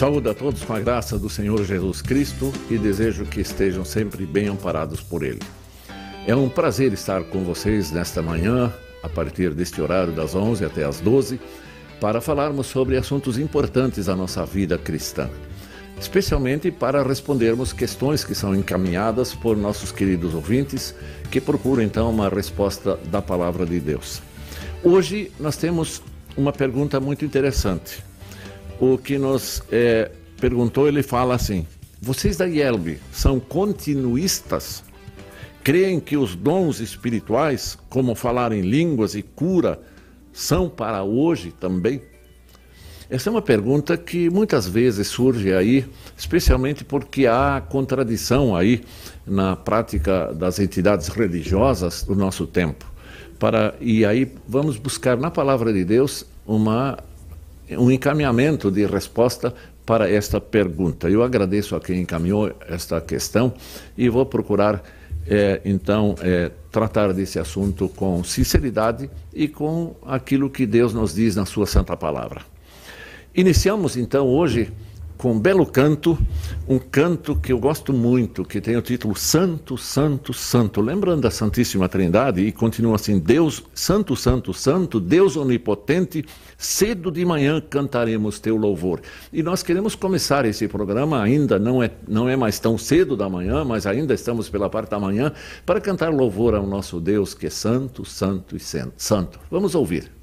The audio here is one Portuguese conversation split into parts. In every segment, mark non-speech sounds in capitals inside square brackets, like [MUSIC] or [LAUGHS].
Saúde a todos com a graça do Senhor Jesus Cristo e desejo que estejam sempre bem amparados por Ele. É um prazer estar com vocês nesta manhã, a partir deste horário das 11 até as 12, para falarmos sobre assuntos importantes da nossa vida cristã, especialmente para respondermos questões que são encaminhadas por nossos queridos ouvintes que procuram então uma resposta da palavra de Deus. Hoje nós temos uma pergunta muito interessante. O que nos é, perguntou, ele fala assim: Vocês da IELB são continuistas? Creem que os dons espirituais, como falar em línguas e cura, são para hoje também? Essa é uma pergunta que muitas vezes surge aí, especialmente porque há contradição aí na prática das entidades religiosas do nosso tempo. Para, e aí vamos buscar na palavra de Deus uma, um encaminhamento de resposta para esta pergunta. Eu agradeço a quem encaminhou esta questão e vou procurar é, então, é, tratar desse assunto com sinceridade e com aquilo que Deus nos diz na Sua Santa Palavra. Iniciamos então hoje com um belo canto, um canto que eu gosto muito, que tem o título Santo, Santo, Santo, lembrando da Santíssima Trindade e continua assim: Deus, Santo, Santo, Santo, Deus onipotente, cedo de manhã cantaremos teu louvor. E nós queremos começar esse programa ainda não é não é mais tão cedo da manhã, mas ainda estamos pela parte da manhã para cantar louvor ao nosso Deus que é santo, santo e santo. Vamos ouvir.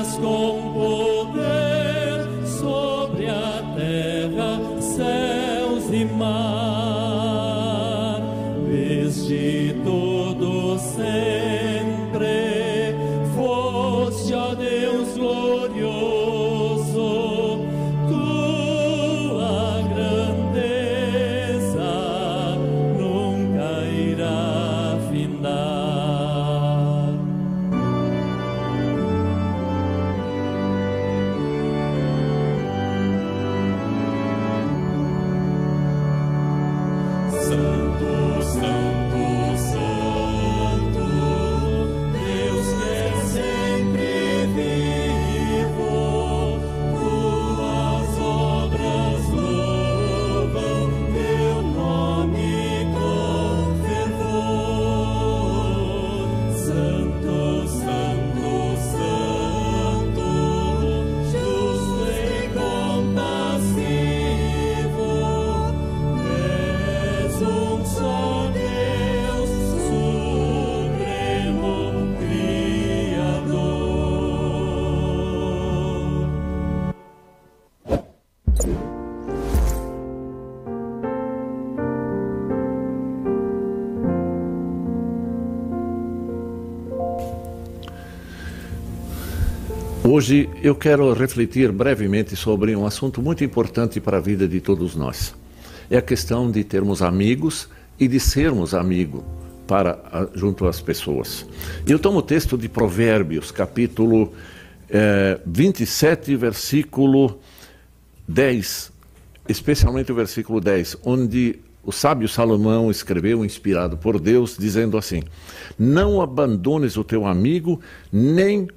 Hoje eu quero refletir brevemente sobre um assunto muito importante para a vida de todos nós. É a questão de termos amigos e de sermos amigo, para junto às pessoas. Eu tomo o texto de Provérbios, capítulo é, 27, versículo 10, especialmente o versículo 10, onde o sábio Salomão escreveu, inspirado por Deus, dizendo assim: Não abandones o teu amigo, nem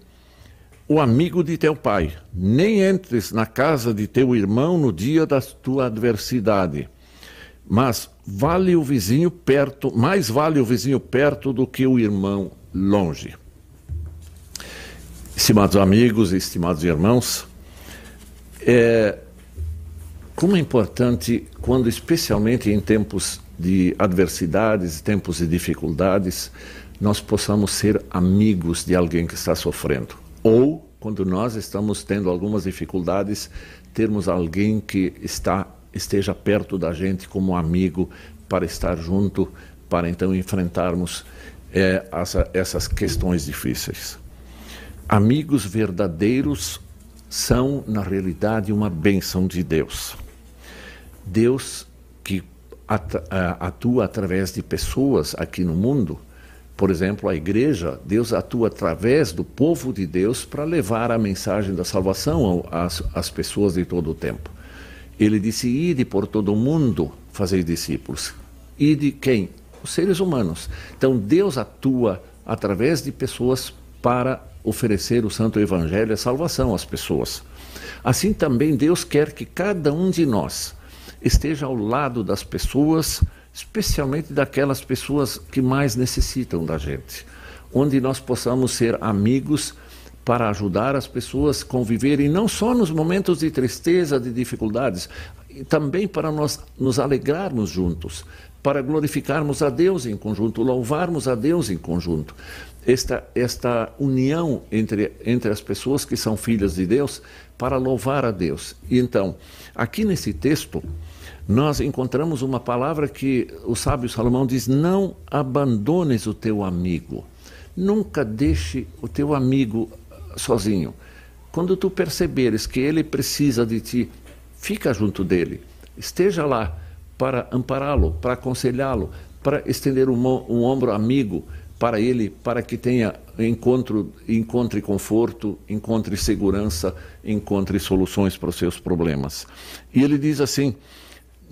o amigo de teu pai, nem entres na casa de teu irmão no dia da tua adversidade. Mas vale o vizinho perto, mais vale o vizinho perto do que o irmão longe. Estimados amigos estimados irmãos, é, como é importante quando, especialmente em tempos de adversidades, tempos de dificuldades, nós possamos ser amigos de alguém que está sofrendo. Ou, quando nós estamos tendo algumas dificuldades, termos alguém que está esteja perto da gente como amigo para estar junto, para então enfrentarmos é, essa, essas questões difíceis. Amigos verdadeiros são, na realidade, uma bênção de Deus. Deus que atua através de pessoas aqui no mundo, por exemplo, a igreja, Deus atua através do povo de Deus para levar a mensagem da salvação às, às pessoas de todo o tempo. Ele disse: Ide por todo o mundo, fazer discípulos. Ide quem? Os seres humanos. Então Deus atua através de pessoas para oferecer o santo evangelho, a salvação às pessoas. Assim também Deus quer que cada um de nós esteja ao lado das pessoas, especialmente daquelas pessoas que mais necessitam da gente, onde nós possamos ser amigos para ajudar as pessoas a conviverem não só nos momentos de tristeza, de dificuldades, também para nós nos alegrarmos juntos, para glorificarmos a Deus em conjunto, louvarmos a Deus em conjunto. Esta, esta união entre, entre as pessoas que são filhas de Deus para louvar a Deus. E então, aqui nesse texto, nós encontramos uma palavra que o sábio Salomão diz: Não abandones o teu amigo. Nunca deixe o teu amigo sozinho. Quando tu perceberes que ele precisa de ti, fica junto dele. Esteja lá para ampará-lo, para aconselhá-lo, para estender um, um ombro amigo para ele, para que tenha encontro, encontre conforto, encontre segurança, encontre soluções para os seus problemas. E ele diz assim: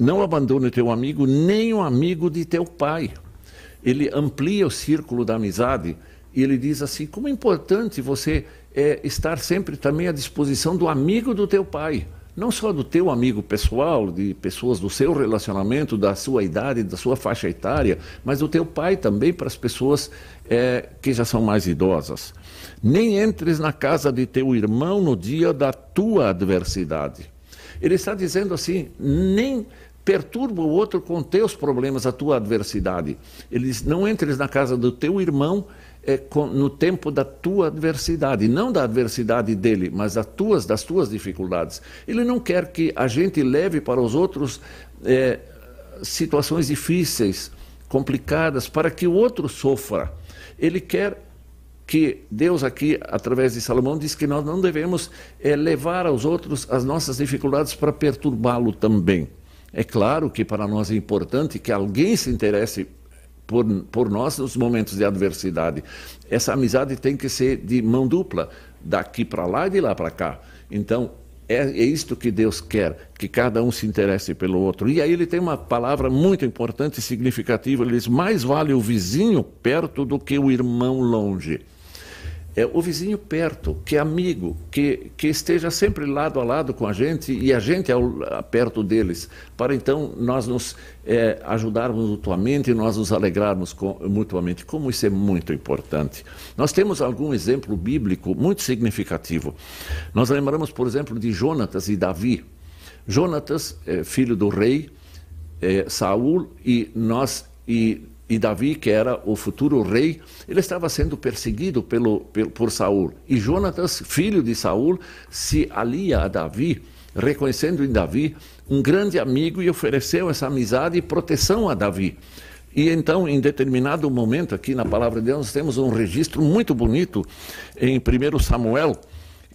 não abandone teu amigo, nem o amigo de teu pai. Ele amplia o círculo da amizade e ele diz assim: como é importante você é, estar sempre também à disposição do amigo do teu pai. Não só do teu amigo pessoal, de pessoas do seu relacionamento, da sua idade, da sua faixa etária, mas do teu pai também para as pessoas é, que já são mais idosas. Nem entres na casa de teu irmão no dia da tua adversidade. Ele está dizendo assim: nem perturba o outro com teus problemas, a tua adversidade. Ele diz: não entres na casa do teu irmão é, com, no tempo da tua adversidade, não da adversidade dele, mas das tuas, das tuas dificuldades. Ele não quer que a gente leve para os outros é, situações difíceis, complicadas, para que o outro sofra. Ele quer que Deus aqui, através de Salomão, diz que nós não devemos é, levar aos outros as nossas dificuldades para perturbá-lo também. É claro que para nós é importante que alguém se interesse por, por nós nos momentos de adversidade. Essa amizade tem que ser de mão dupla, daqui para lá e de lá para cá. Então, é, é isto que Deus quer, que cada um se interesse pelo outro. E aí ele tem uma palavra muito importante e significativa. Ele diz: mais vale o vizinho perto do que o irmão longe é, o vizinho perto, que é amigo, que, que esteja sempre lado a lado com a gente e a gente ao, perto deles, para então nós nos é, ajudarmos mutuamente e nós nos alegrarmos com, mutuamente. Como isso é muito importante. Nós temos algum exemplo bíblico muito significativo. Nós lembramos, por exemplo, de Jonatas e Davi. Jonatas, é, filho do rei é, Saul, e nós e e Davi, que era o futuro rei, ele estava sendo perseguido pelo, pelo, por Saul. E Jonatas, filho de Saul, se alia a Davi, reconhecendo em Davi um grande amigo e ofereceu essa amizade e proteção a Davi. E então, em determinado momento, aqui na palavra de Deus, temos um registro muito bonito em 1 Samuel,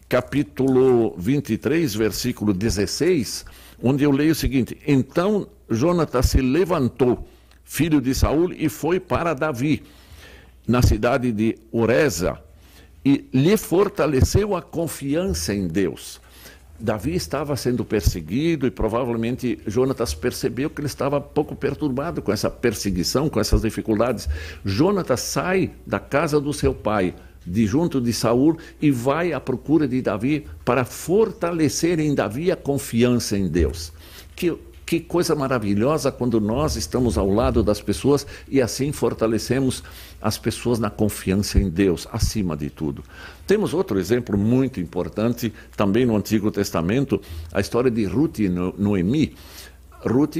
capítulo 23, versículo 16, onde eu leio o seguinte: Então Jonatas se levantou filho de Saul, e foi para Davi, na cidade de Ureza, e lhe fortaleceu a confiança em Deus. Davi estava sendo perseguido e provavelmente Jonatas percebeu que ele estava pouco perturbado com essa perseguição, com essas dificuldades. Jonatas sai da casa do seu pai, de junto de Saul, e vai à procura de Davi para fortalecer em Davi a confiança em Deus. Que que coisa maravilhosa quando nós estamos ao lado das pessoas e assim fortalecemos as pessoas na confiança em Deus, acima de tudo. Temos outro exemplo muito importante, também no Antigo Testamento, a história de Ruth e Noemi. Ruth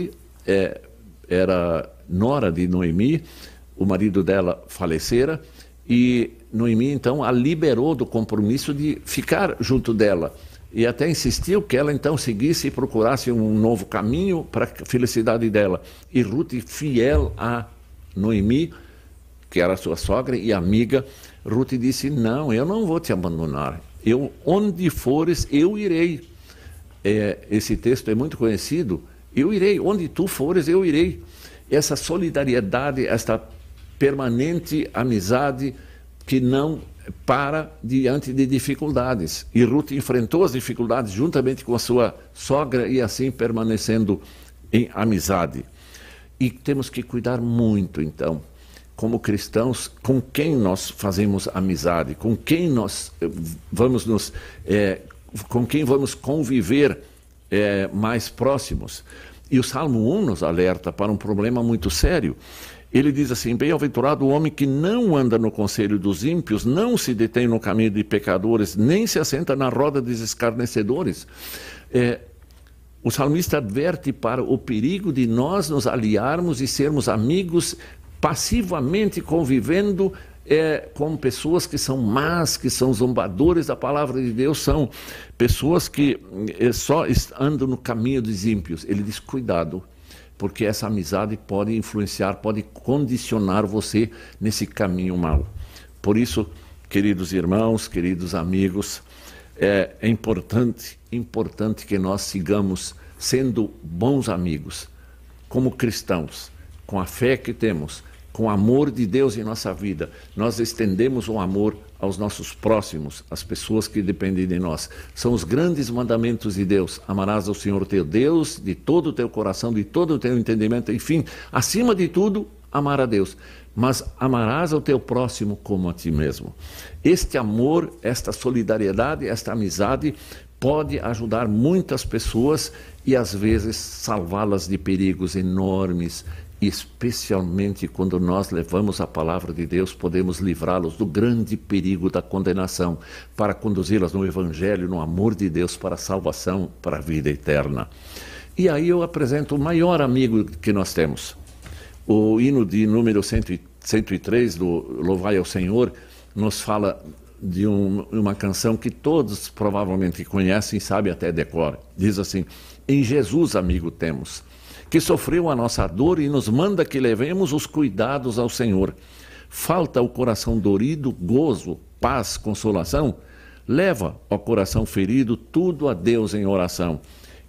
é, era nora de Noemi, o marido dela falecera, e Noemi então a liberou do compromisso de ficar junto dela e até insistiu que ela então seguisse e procurasse um novo caminho para a felicidade dela. E Ruth, fiel a Noemi, que era sua sogra e amiga, Ruth disse: Não, eu não vou te abandonar. Eu, onde fores, eu irei. É, esse texto é muito conhecido. Eu irei, onde tu fores, eu irei. Essa solidariedade, esta permanente amizade que não para diante de dificuldades. E Ruth enfrentou as dificuldades juntamente com a sua sogra e assim permanecendo em amizade. E temos que cuidar muito, então, como cristãos, com quem nós fazemos amizade, com quem nós eh, vamos nos, é, com quem vamos conviver é, mais próximos. E o Salmo 1 nos alerta para um problema muito sério ele diz assim: Bem-aventurado o homem que não anda no conselho dos ímpios, não se detém no caminho de pecadores, nem se assenta na roda dos escarnecedores. É, o salmista adverte para o perigo de nós nos aliarmos e sermos amigos passivamente convivendo é, com pessoas que são más, que são zombadores da palavra de Deus, são pessoas que é, só andam no caminho dos ímpios. Ele diz: cuidado porque essa amizade pode influenciar, pode condicionar você nesse caminho mau. Por isso, queridos irmãos, queridos amigos, é, importante, importante que nós sigamos sendo bons amigos, como cristãos, com a fé que temos, com o amor de Deus em nossa vida, nós estendemos o amor aos nossos próximos, às pessoas que dependem de nós. São os grandes mandamentos de Deus. Amarás ao Senhor teu Deus de todo o teu coração, de todo o teu entendimento, enfim, acima de tudo, amar a Deus. Mas amarás ao teu próximo como a ti mesmo. Este amor, esta solidariedade, esta amizade pode ajudar muitas pessoas e às vezes salvá-las de perigos enormes especialmente quando nós levamos a palavra de Deus, podemos livrá-los do grande perigo da condenação, para conduzi-las no Evangelho, no amor de Deus, para a salvação, para a vida eterna. E aí eu apresento o maior amigo que nós temos. O hino de número 103 do Louvai ao Senhor nos fala de um, uma canção que todos provavelmente conhecem e sabem até decora. Diz assim: Em Jesus, amigo, temos que sofreu a nossa dor e nos manda que levemos os cuidados ao Senhor. Falta o coração dorido, gozo, paz, consolação? Leva ao coração ferido tudo a Deus em oração.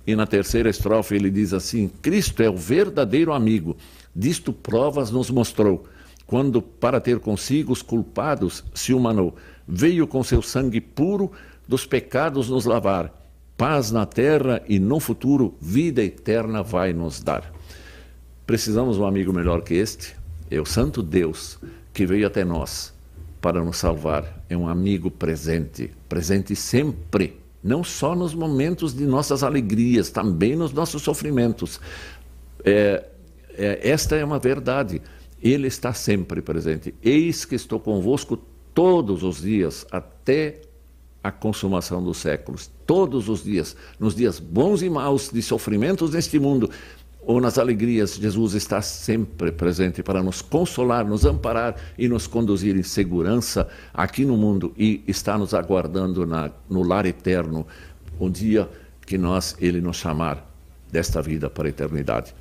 E na terceira estrofe ele diz assim: Cristo é o verdadeiro amigo, disto provas nos mostrou, quando, para ter consigo os culpados, se humanou, veio com seu sangue puro dos pecados nos lavar paz na terra e no futuro vida eterna vai nos dar. Precisamos de um amigo melhor que este? É o Santo Deus que veio até nós para nos salvar. É um amigo presente, presente sempre, não só nos momentos de nossas alegrias, também nos nossos sofrimentos. É, é, esta é uma verdade. Ele está sempre presente. Eis que estou convosco todos os dias até a consumação dos séculos, todos os dias, nos dias bons e maus de sofrimentos neste mundo, ou nas alegrias, Jesus está sempre presente para nos consolar, nos amparar e nos conduzir em segurança aqui no mundo e está nos aguardando na, no lar eterno, o dia que nós, Ele nos chamar desta vida para a eternidade.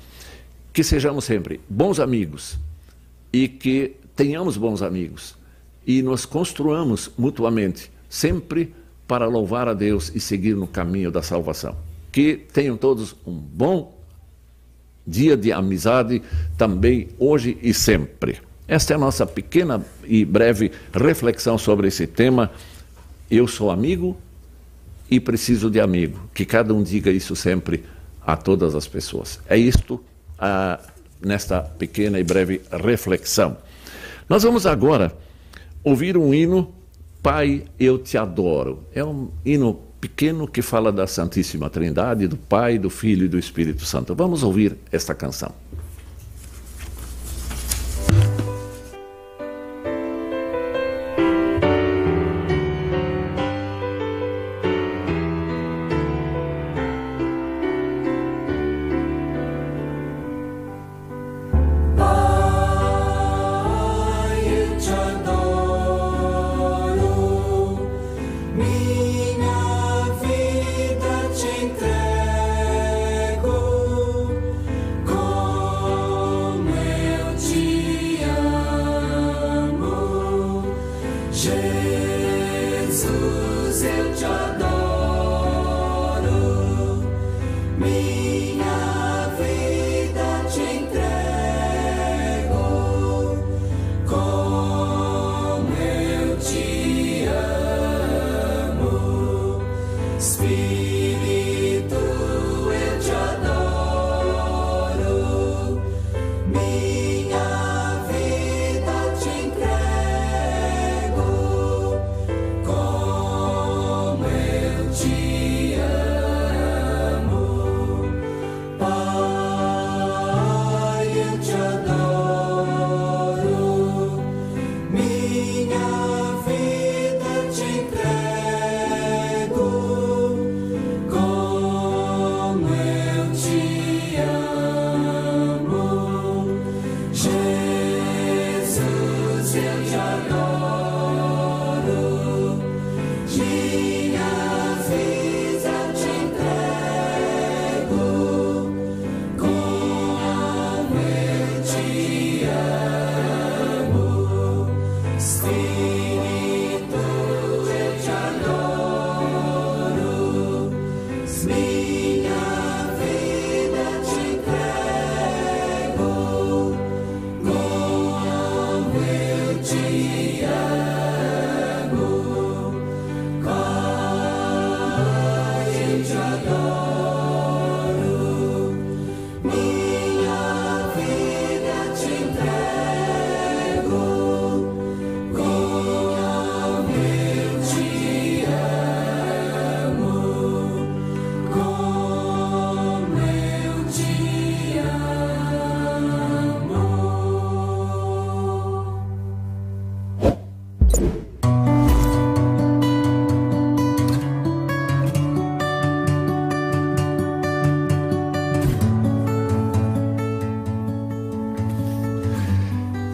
Que sejamos sempre bons amigos e que tenhamos bons amigos e nos construamos mutuamente sempre para louvar a Deus e seguir no caminho da salvação. Que tenham todos um bom dia de amizade também hoje e sempre. Esta é a nossa pequena e breve reflexão sobre esse tema. Eu sou amigo e preciso de amigo. Que cada um diga isso sempre a todas as pessoas. É isto ah, nesta pequena e breve reflexão. Nós vamos agora ouvir um hino, Pai, eu te adoro. É um hino pequeno que fala da Santíssima Trindade, do Pai, do Filho e do Espírito Santo. Vamos ouvir esta canção.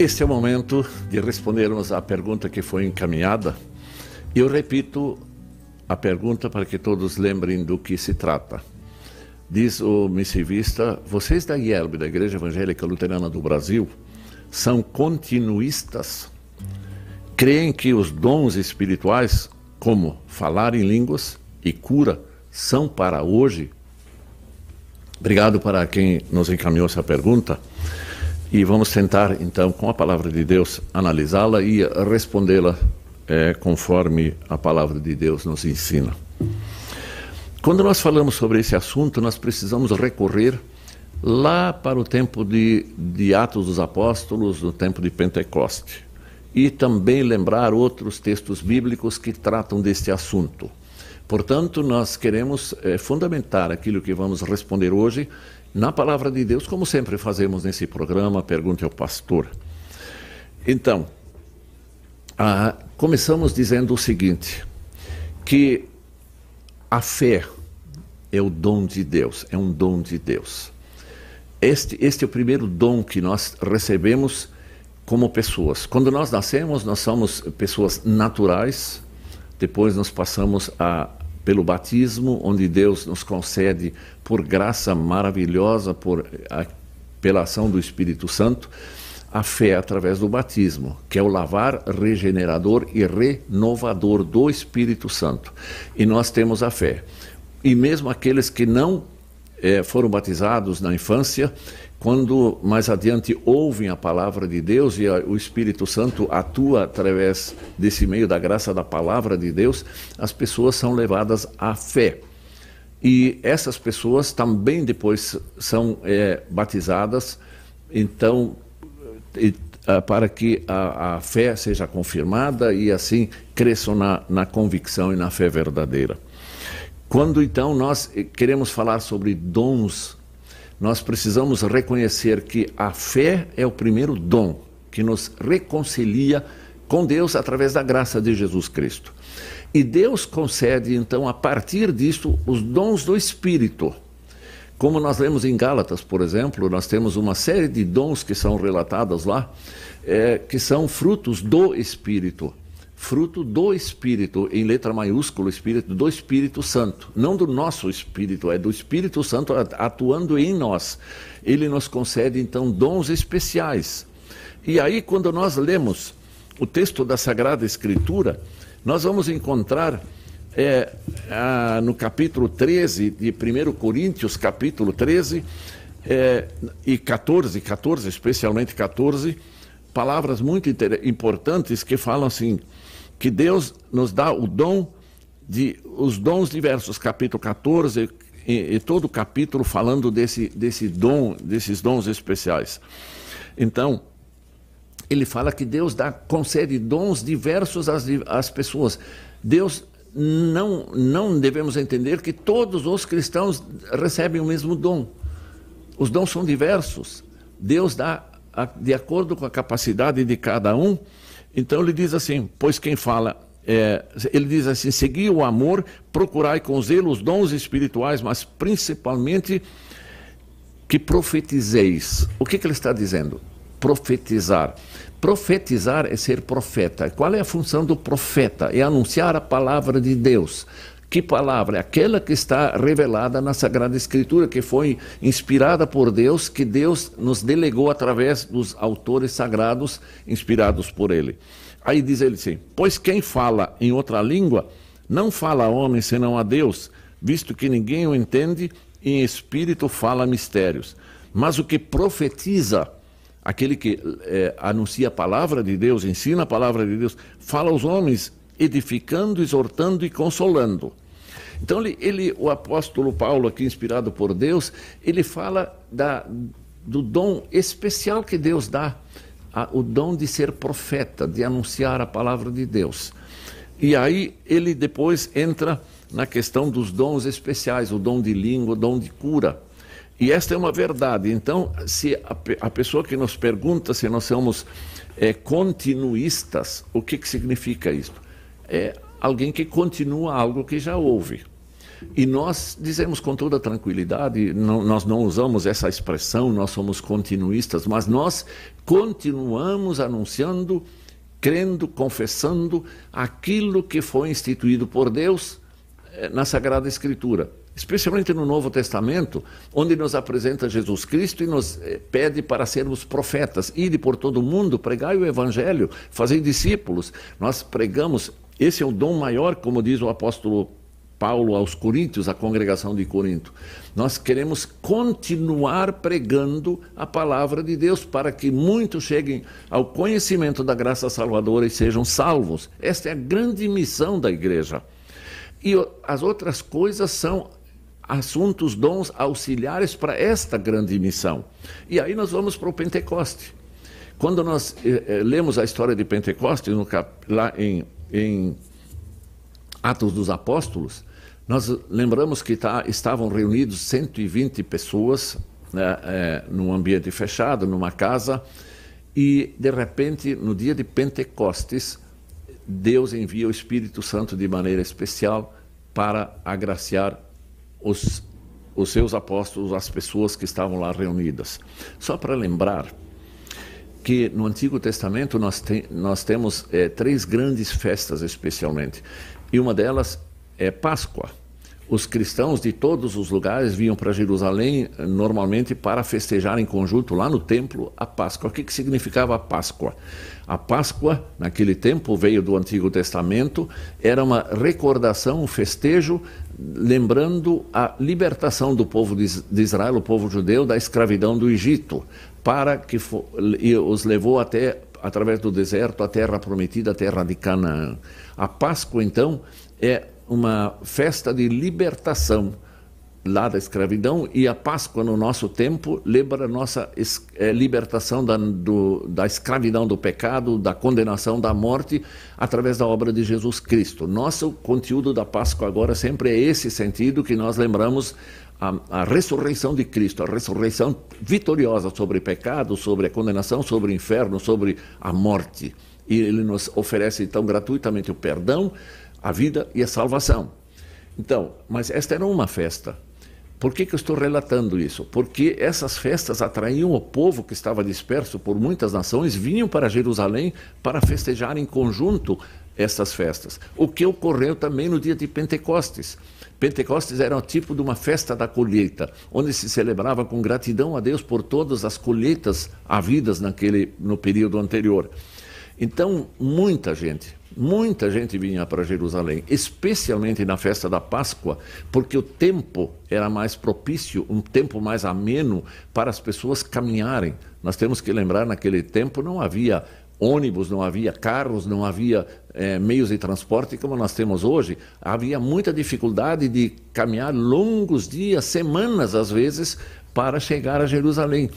Este é o momento de respondermos à pergunta que foi encaminhada. Eu repito a pergunta para que todos lembrem do que se trata. Diz o missivista: vocês da IELB, da Igreja Evangélica Luterana do Brasil, são continuistas? Creem que os dons espirituais, como falar em línguas e cura, são para hoje? Obrigado para quem nos encaminhou essa pergunta. E vamos tentar, então, com a palavra de Deus, analisá-la e respondê-la é, conforme a palavra de Deus nos ensina. Quando nós falamos sobre esse assunto, nós precisamos recorrer lá para o tempo de, de Atos dos Apóstolos, no tempo de Pentecoste. E também lembrar outros textos bíblicos que tratam deste assunto. Portanto, nós queremos é, fundamentar aquilo que vamos responder hoje na palavra de Deus, como sempre fazemos nesse programa, pergunte ao pastor. Então, ah, começamos dizendo o seguinte: que a fé é o dom de Deus, é um dom de Deus. Este, este é o primeiro dom que nós recebemos como pessoas. Quando nós nascemos, nós somos pessoas naturais, depois nós passamos a pelo batismo, onde Deus nos concede, por graça maravilhosa, por, a, pela ação do Espírito Santo, a fé através do batismo, que é o lavar regenerador e renovador do Espírito Santo. E nós temos a fé. E mesmo aqueles que não é, foram batizados na infância, quando mais adiante ouvem a palavra de Deus e o Espírito Santo atua através desse meio da graça da palavra de Deus, as pessoas são levadas à fé. E essas pessoas também depois são é, batizadas, então, e, a, para que a, a, fé seja confirmada e assim cresçam na, na convicção e na fé verdadeira. Quando então nós queremos falar sobre dons, nós precisamos reconhecer que a fé é o primeiro dom que nos reconcilia com Deus através da graça de Jesus Cristo. E Deus concede, então, a partir disto, os dons do Espírito. Como nós lemos em Gálatas, por exemplo, nós temos uma série de dons que são relatados lá, é, que são frutos do Espírito. Fruto do Espírito, em letra maiúscula, Espírito do Espírito Santo. Não do nosso Espírito, é do Espírito Santo atuando em nós. Ele nos concede, então, dons especiais. E aí, quando nós lemos o texto da Sagrada Escritura, nós vamos encontrar é, a, no capítulo 13 de 1 Coríntios, capítulo 13 é, e 14, 14, especialmente 14, palavras muito importantes que falam assim, que Deus nos dá o dom de os dons diversos, capítulo 14 e, e todo o capítulo falando desse, desse dom, desses dons especiais. Então, ele fala que Deus dá, concede dons diversos às, às pessoas. Deus não, não devemos entender que todos os cristãos recebem o mesmo dom. Os dons são diversos. Deus dá de acordo com a capacidade de cada um. Então ele diz assim: pois quem fala é, ele diz assim: segui o amor, procurai com zelo os dons espirituais, mas principalmente que profetizeis. O que, que ele está dizendo? Profetizar. Profetizar é ser profeta. Qual é a função do profeta? É anunciar a palavra de Deus. Que palavra? É aquela que está revelada na Sagrada Escritura, que foi inspirada por Deus, que Deus nos delegou através dos autores sagrados inspirados por Ele. Aí diz ele assim: Pois quem fala em outra língua não fala a homem senão a Deus, visto que ninguém o entende, e em espírito fala mistérios. Mas o que profetiza aquele que é, anuncia a palavra de Deus, ensina a palavra de Deus, fala aos homens, edificando, exortando e consolando. Então, ele, ele, o apóstolo Paulo, aqui inspirado por Deus, ele fala da, do dom especial que Deus dá, a, o dom de ser profeta, de anunciar a palavra de Deus. E aí ele depois entra na questão dos dons especiais, o dom de língua, o dom de cura. E esta é uma verdade. Então, se a, a pessoa que nos pergunta se nós somos é, continuistas, o que, que significa isso? É alguém que continua algo que já houve. E nós dizemos com toda tranquilidade, não, nós não usamos essa expressão, nós somos continuistas, mas nós continuamos anunciando, crendo, confessando aquilo que foi instituído por Deus eh, na Sagrada Escritura especialmente no Novo Testamento, onde nos apresenta Jesus Cristo e nos eh, pede para sermos profetas. Ide por todo o mundo, pregai o Evangelho, fazei discípulos. Nós pregamos, esse é o dom maior, como diz o apóstolo Paulo aos Coríntios, a congregação de Corinto. Nós queremos continuar pregando a palavra de Deus para que muitos cheguem ao conhecimento da graça salvadora e sejam salvos. Esta é a grande missão da igreja. E as outras coisas são assuntos, dons auxiliares para esta grande missão. E aí nós vamos para o Pentecoste. Quando nós eh, eh, lemos a história de Pentecoste, no lá em, em, Atos dos Apóstolos, nós lembramos que tá, estavam reunidos 120 pessoas né, eh, num ambiente fechado, numa casa, e de repente, no dia de Pentecostes, Deus envia o Espírito Santo de maneira especial para agraciar os, os seus apóstolos, as pessoas que estavam lá reunidas. Só para lembrar que no Antigo Testamento nós, tem, nós temos é, três grandes festas, especialmente, e uma delas é Páscoa. os cristãos de todos os lugares vinham para Jerusalém normalmente para festejar em conjunto lá no templo a Páscoa. O que, que significava a Páscoa? A Páscoa, naquele tempo, veio do Antigo Testamento, era uma recordação, um festejo, lembrando a libertação do povo de Israel, o povo judeu, da escravidão do Egito, para que os levou até através do deserto à terra prometida, a terra de Canaã. A Páscoa, então, é uma festa de libertação lá da escravidão e a Páscoa no nosso tempo lembra a nossa é, libertação da, do, da escravidão do pecado, da condenação da morte através da obra de Jesus Cristo. Nosso conteúdo da Páscoa agora sempre é esse sentido que nós lembramos a, a ressurreição de Cristo, a ressurreição vitoriosa sobre o pecado, sobre a condenação, sobre o inferno, sobre a morte. E ele nos oferece então gratuitamente o perdão, a vida e a salvação. Então, mas esta era uma festa. Por que, que eu estou relatando isso? Porque essas festas atraíam o povo que estava disperso por muitas nações, vinham para Jerusalém para festejar em conjunto essas festas. O que ocorreu também no dia de Pentecostes. Pentecostes era um tipo de uma festa da colheita, onde se celebrava com gratidão a Deus por todas as colheitas havidas naquele, no período anterior. Então, muita gente, muita gente vinha para Jerusalém, especialmente na festa da Páscoa, porque o tempo era mais propício, um tempo mais ameno para as pessoas caminharem. Nós temos que lembrar, naquele tempo não havia ônibus, não havia carros, não havia é, meios de transporte como nós temos hoje. Havia muita dificuldade de caminhar longos dias, semanas às vezes, para chegar a Jerusalém.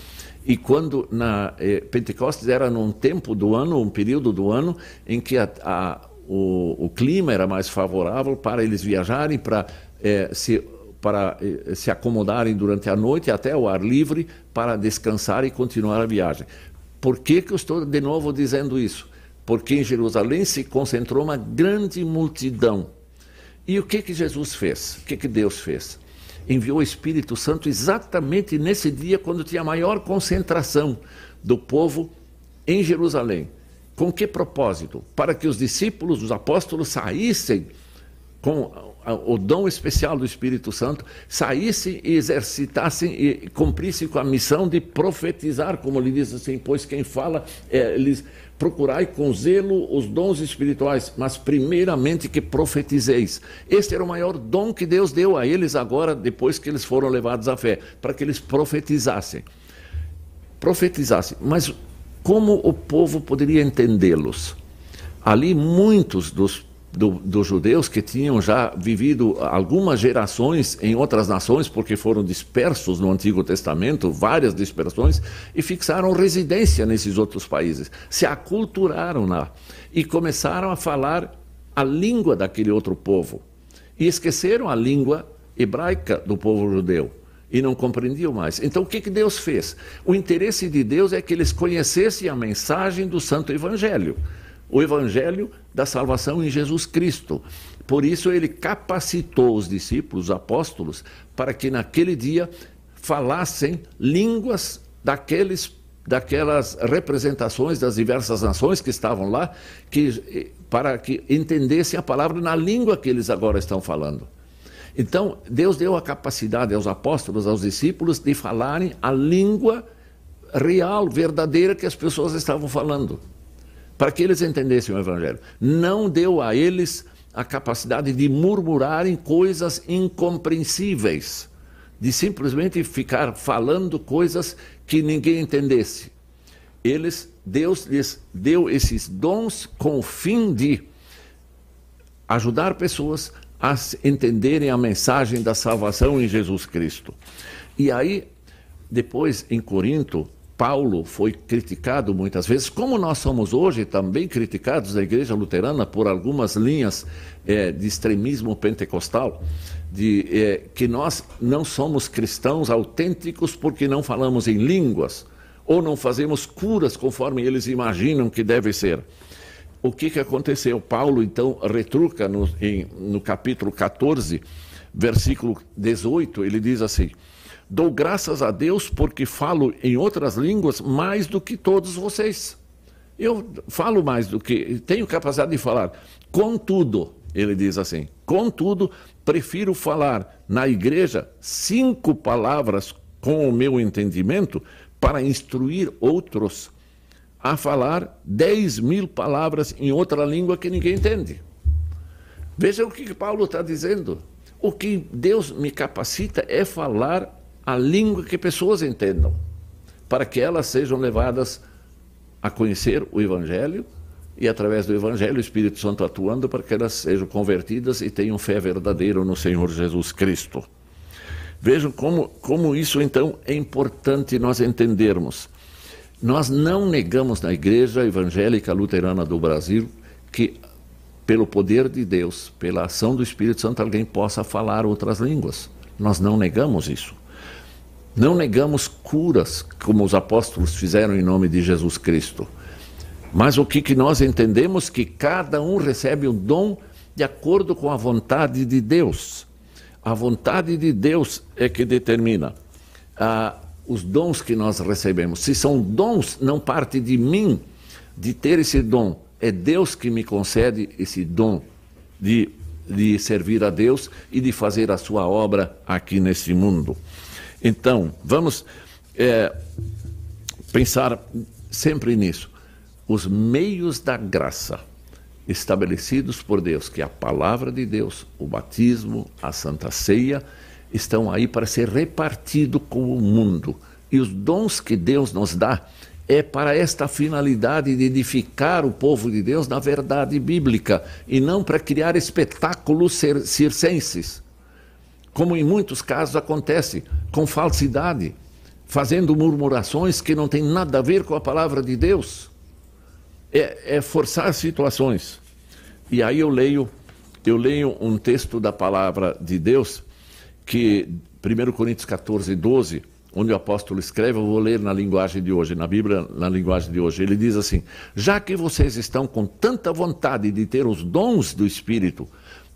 E quando na eh, Pentecostes era num tempo do ano, um período do ano, em que a, a, o, o, clima era mais favorável para eles viajarem, para, eh, se, para eh, se acomodarem durante a noite até ao ar livre, para descansar e continuar a viagem. Por que, que eu estou de novo dizendo isso? Porque em Jerusalém se concentrou uma grande multidão. E o que, que Jesus fez? O que, que Deus fez? Enviou o Espírito Santo exatamente nesse dia, quando tinha a maior concentração do povo em Jerusalém. Com que propósito? Para que os discípulos, os apóstolos, saíssem com o dom especial do Espírito Santo, saíssem e exercitassem e cumprissem com a missão de profetizar, como ele diz assim, pois quem fala, é, eles procurai com zelo os dons espirituais, mas primeiramente que profetizeis. Este era o maior dom que Deus deu a eles agora, depois que eles foram levados à fé, para que eles profetizassem. Profetizassem. Mas como o povo poderia entendê-los? Ali muitos dos do, dos judeus que tinham já vivido algumas gerações em outras nações, porque foram dispersos no Antigo Testamento, várias dispersões, e fixaram residência nesses outros países. Se aculturaram lá e começaram a falar a língua daquele outro povo. E esqueceram a língua hebraica do povo judeu e não compreendiam mais. Então o que, que Deus fez? O interesse de Deus é que eles conhecessem a mensagem do Santo Evangelho o evangelho da salvação em Jesus Cristo. Por isso ele capacitou os discípulos, os apóstolos, para que naquele dia falassem línguas daqueles daquelas representações das diversas nações que estavam lá, que, para que entendessem a palavra na língua que eles agora estão falando. Então, Deus deu a capacidade aos apóstolos, aos discípulos, de falarem a língua real, verdadeira que as pessoas estavam falando para que eles entendessem o Evangelho. Não deu a eles a capacidade de murmurarem coisas incompreensíveis, de simplesmente ficar falando coisas que ninguém entendesse. Eles, Deus lhes deu esses dons com o fim de ajudar pessoas a entenderem a mensagem da salvação em Jesus Cristo. E aí, depois em Corinto, Paulo foi criticado muitas vezes, como nós somos hoje também criticados na igreja luterana por algumas linhas é, de extremismo pentecostal, de é, que nós não somos cristãos autênticos porque não falamos em línguas ou não fazemos curas conforme eles imaginam que deve ser. O que, que aconteceu? Paulo então retruca no, em, no capítulo 14, versículo 18, ele diz assim. Dou graças a Deus porque falo em outras línguas mais do que todos vocês. Eu falo mais do que. Tenho capacidade de falar. Contudo, Ele diz assim: Contudo, prefiro falar na igreja cinco palavras com o meu entendimento para instruir outros a falar dez mil palavras em outra língua que ninguém entende. Veja o que Paulo está dizendo. O que Deus me capacita é falar a língua que pessoas entendam, para que elas sejam levadas a conhecer o Evangelho e, através do Evangelho, o Espírito Santo atuando para que elas sejam convertidas e tenham fé verdadeira no Senhor Jesus Cristo. Vejam como, como isso então é importante nós entendermos. Nós não negamos na Igreja Evangélica Luterana do Brasil que, pelo poder de Deus, pela ação do Espírito Santo, alguém possa falar outras línguas. Nós não negamos isso. Não negamos curas, como os apóstolos fizeram em nome de Jesus Cristo. Mas o que, que nós entendemos? Que cada um recebe o dom de acordo com a vontade de Deus. A vontade de Deus é que determina. Ah, os dons que nós recebemos. Se são dons, não parte de mim de ter esse dom. É Deus que me concede esse dom de, de servir a Deus e de fazer a sua obra aqui nesse mundo. Então, vamos é, pensar sempre nisso. Os meios da graça estabelecidos por Deus, que é a palavra de Deus, o batismo, a santa ceia, estão aí para ser repartido com o mundo. E os dons que Deus nos dá é para esta finalidade de edificar o povo de Deus na verdade bíblica e não para criar espetáculos circenses, como em muitos casos acontece, com falsidade, fazendo murmurações que não têm nada a ver com a palavra de Deus. É, é forçar situações. E aí eu leio, eu leio um texto da palavra de Deus que 1 Coríntios 14, 12, onde o apóstolo escreve, eu vou ler na linguagem de hoje, na Bíblia, na linguagem de hoje. Ele diz assim: Já que vocês estão com tanta vontade de ter os dons do Espírito,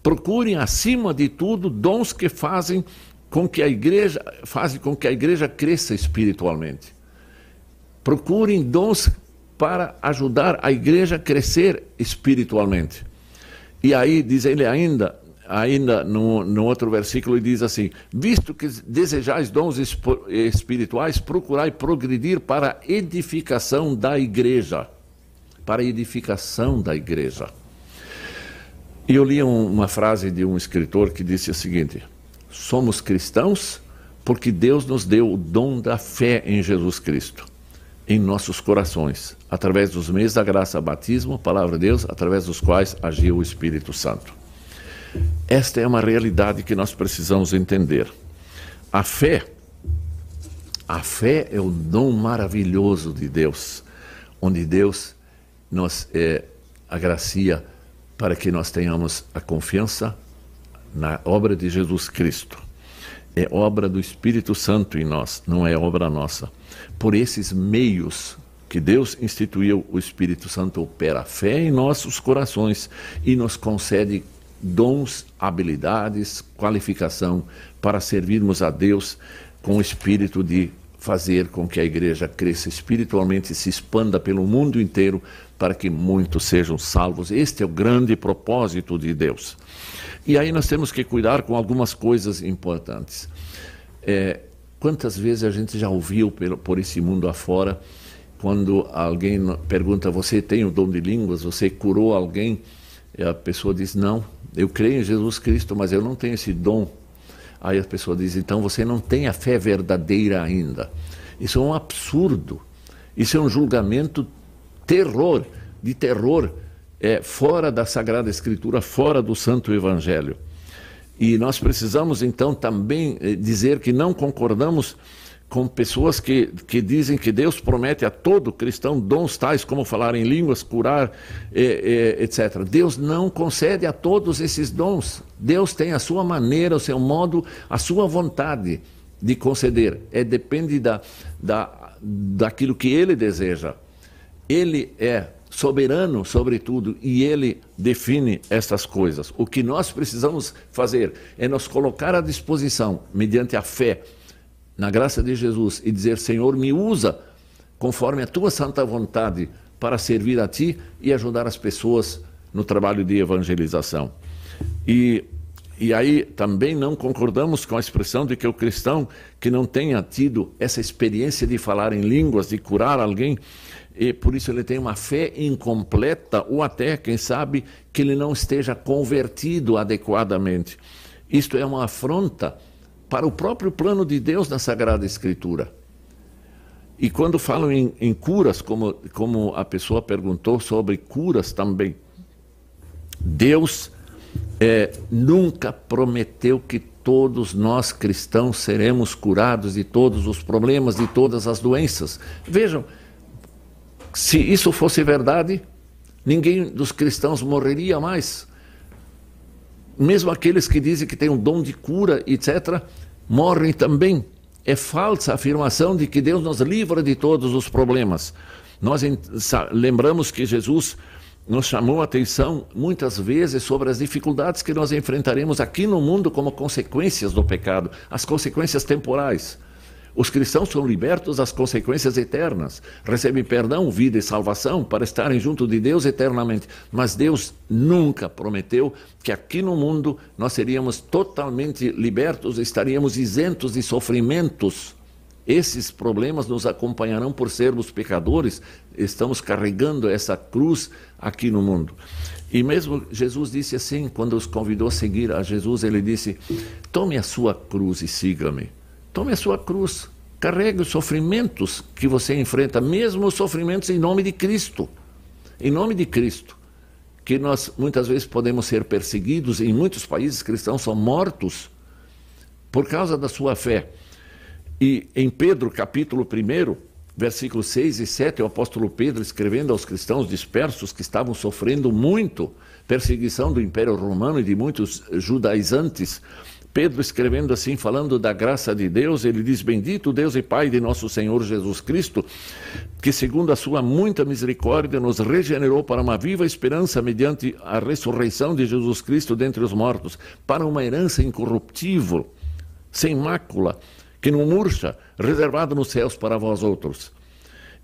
procurem acima de tudo dons que fazem com que a igreja fazem com que a igreja cresça espiritualmente. Procurem dons para ajudar a igreja a crescer espiritualmente. E aí diz ele ainda, ainda no, no outro versículo, ele diz assim: Visto que desejais dons espirituais, procurai progredir para a edificação da igreja. Para a edificação da igreja. E eu li um, uma frase de um escritor que disse o seguinte: Somos cristãos porque Deus nos deu o dom da fé em Jesus Cristo em nossos corações, através dos meios da graça, batismo, palavra de Deus, através dos quais agiu o Espírito Santo. Esta é uma realidade que nós precisamos entender. A fé, a fé é o dom maravilhoso de Deus, onde Deus nos é, agracia para que nós tenhamos a confiança na obra de Jesus Cristo. É obra do Espírito Santo em nós, não é obra nossa. Por esses meios que Deus instituiu, o Espírito Santo opera a fé em nossos corações e nos concede dons, habilidades, qualificação para servirmos a Deus com o espírito de fazer com que a igreja cresça espiritualmente se expanda pelo mundo inteiro para que muitos sejam salvos. Este é o grande propósito de Deus. E aí nós temos que cuidar com algumas coisas importantes. É, quantas vezes a gente já ouviu por, esse mundo afora, quando alguém pergunta: Você tem o dom de línguas? Você curou alguém? E a pessoa diz: Não, eu creio em Jesus Cristo, mas eu não tenho esse dom. Aí a pessoa diz: Então você não tem a fé verdadeira ainda. Isso é um absurdo. Isso é um julgamento terror, de terror é, fora da Sagrada Escritura, fora do Santo Evangelho. E nós precisamos então também eh, dizer que não concordamos com pessoas que, que dizem que Deus promete a todo cristão dons tais como falar em línguas, curar, eh, eh, etc. Deus não concede a todos esses dons. Deus tem a sua maneira, o seu modo, a sua vontade de conceder. É depende da, da, daquilo que Ele deseja. Ele é soberano sobre tudo e ele define estas coisas. O que nós precisamos fazer é nos colocar à disposição, mediante a fé, na graça de Jesus e dizer: Senhor, me usa conforme a tua santa vontade para servir a ti e ajudar as pessoas no trabalho de evangelização. E, e aí também não concordamos com a expressão de que o cristão que não tenha tido essa experiência de falar em línguas, de curar alguém, e por isso ele tem uma fé incompleta, ou até, quem sabe, que ele não esteja convertido adequadamente. Isto é uma afronta para o próprio plano de Deus na Sagrada Escritura. E quando falam em, em curas, como, como a pessoa perguntou sobre curas também, Deus é, nunca prometeu que todos nós cristãos seremos curados de todos os problemas, de todas as doenças. Vejam, se isso fosse verdade, ninguém dos cristãos morreria mais. Mesmo aqueles que dizem que têm um dom de cura, etc., morrem também. É falsa a afirmação de que Deus nos livra de todos os problemas. Nós lembramos que Jesus nos chamou a atenção muitas vezes sobre as dificuldades que nós enfrentaremos aqui no mundo como consequências do pecado, as consequências temporais. Os cristãos são libertos das consequências eternas, recebem perdão, vida e salvação para estarem junto de Deus eternamente. Mas Deus nunca prometeu que aqui no mundo nós seríamos totalmente libertos, estaríamos isentos de sofrimentos. Esses problemas nos acompanharão por sermos pecadores, estamos carregando essa cruz aqui no mundo. E mesmo Jesus disse assim, quando os convidou a seguir a Jesus, ele disse: Tome a sua cruz e siga-me. Tome a sua cruz, carregue os sofrimentos que você enfrenta, mesmo os sofrimentos em nome de Cristo. Em nome de Cristo. Que nós muitas vezes podemos ser perseguidos, em muitos países cristãos são mortos por causa da sua fé. E em Pedro, capítulo 1, versículos 6 e 7, o apóstolo Pedro escrevendo aos cristãos dispersos que estavam sofrendo muito perseguição do Império Romano e de muitos judaizantes, Pedro escrevendo assim, falando da graça de Deus, ele diz: Bendito Deus e Pai de nosso Senhor Jesus Cristo, que segundo a sua muita misericórdia nos regenerou para uma viva esperança mediante a ressurreição de Jesus Cristo dentre os mortos, para uma herança incorruptível, sem mácula, que não murcha, reservada nos céus para vós outros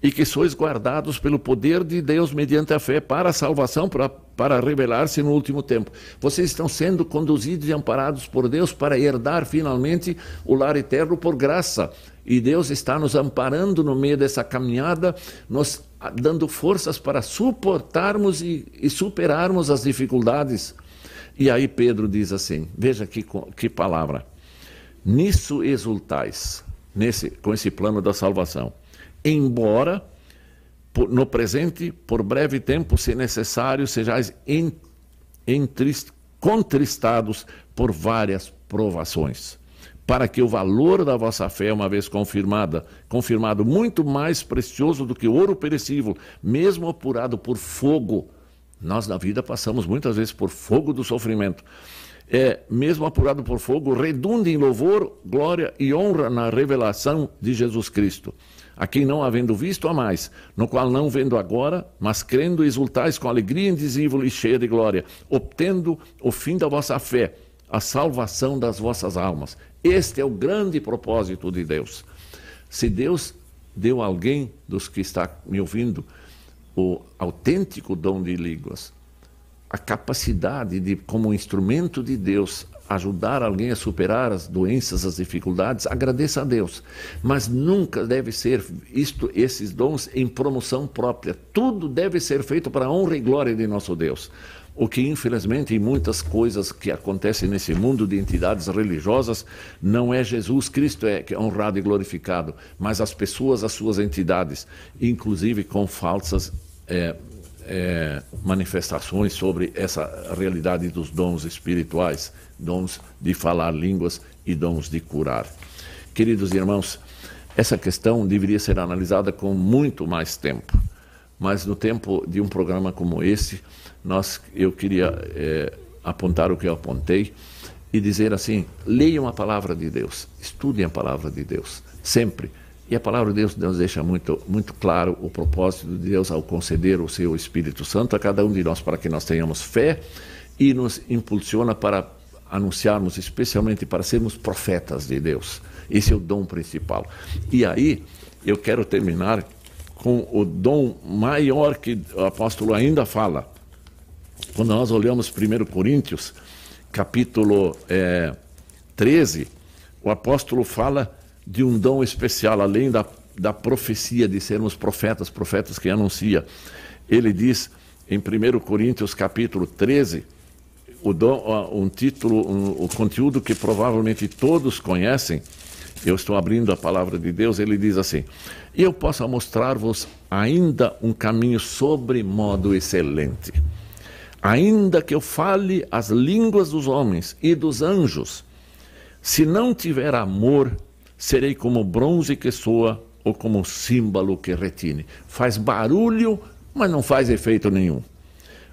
e que sois guardados pelo poder de Deus mediante a fé para a salvação, para, para revelar-se no último tempo. Vocês estão sendo conduzidos e amparados por Deus para herdar finalmente o lar eterno por graça. E Deus está nos amparando no meio dessa caminhada, nos dando forças para suportarmos e, e superarmos as dificuldades. E aí Pedro diz assim: veja que, que palavra. Nisso exultais, nesse, com esse plano da salvação. Embora no presente, por breve tempo, se necessário, sejais entrist, contristados por várias provações, para que o valor da vossa fé, uma vez confirmada, confirmado muito mais precioso do que ouro perecível, mesmo apurado por fogo, nós na vida passamos muitas vezes por fogo do sofrimento, é, mesmo apurado por fogo, redunde em louvor, glória e honra na revelação de Jesus Cristo a quem não havendo visto a mais, no qual não vendo agora, mas crendo exultais com alegria indizível e cheia de glória, obtendo o fim da vossa fé, a salvação das vossas almas. Este é o grande propósito de Deus. Se Deus deu a alguém dos que está me ouvindo o autêntico dom de línguas, a capacidade de, como instrumento de Deus, ajudar alguém a superar as doenças, as dificuldades, agradeça a Deus. Mas nunca deve ser isto, esses dons em promoção própria. Tudo deve ser feito para a honra e glória de nosso Deus. O que, infelizmente, em muitas coisas que acontecem nesse mundo de entidades religiosas, não é Jesus Cristo é, que é honrado e glorificado, mas as pessoas, as suas entidades, inclusive com falsas é, é, manifestações sobre essa realidade dos dons espirituais, dons de falar línguas e dons de curar. Queridos irmãos, essa questão deveria ser analisada com muito mais tempo, mas no tempo de um programa como esse, nós, eu queria é, apontar o que eu apontei e dizer assim: leiam a palavra de Deus, estudem a palavra de Deus, sempre e a palavra de Deus nos deixa muito, muito claro o propósito de Deus ao conceder o seu Espírito Santo a cada um de nós para que nós tenhamos fé e nos impulsiona para anunciarmos, especialmente para sermos profetas de Deus. Esse é o dom principal. E aí, eu quero terminar com o dom maior que o apóstolo ainda fala. Quando nós olhamos 1 Coríntios, capítulo é, 13, o apóstolo fala de um dom especial, além da, da profecia, de sermos profetas, profetas que anuncia. Ele diz em 1 Coríntios capítulo 13, o dom, um título, um, o conteúdo que provavelmente todos conhecem, eu estou abrindo a palavra de Deus, ele diz assim: eu posso mostrar-vos ainda um caminho sobre modo excelente. Ainda que eu fale as línguas dos homens e dos anjos, se não tiver amor, serei como bronze que soa ou como símbolo que retine. Faz barulho, mas não faz efeito nenhum.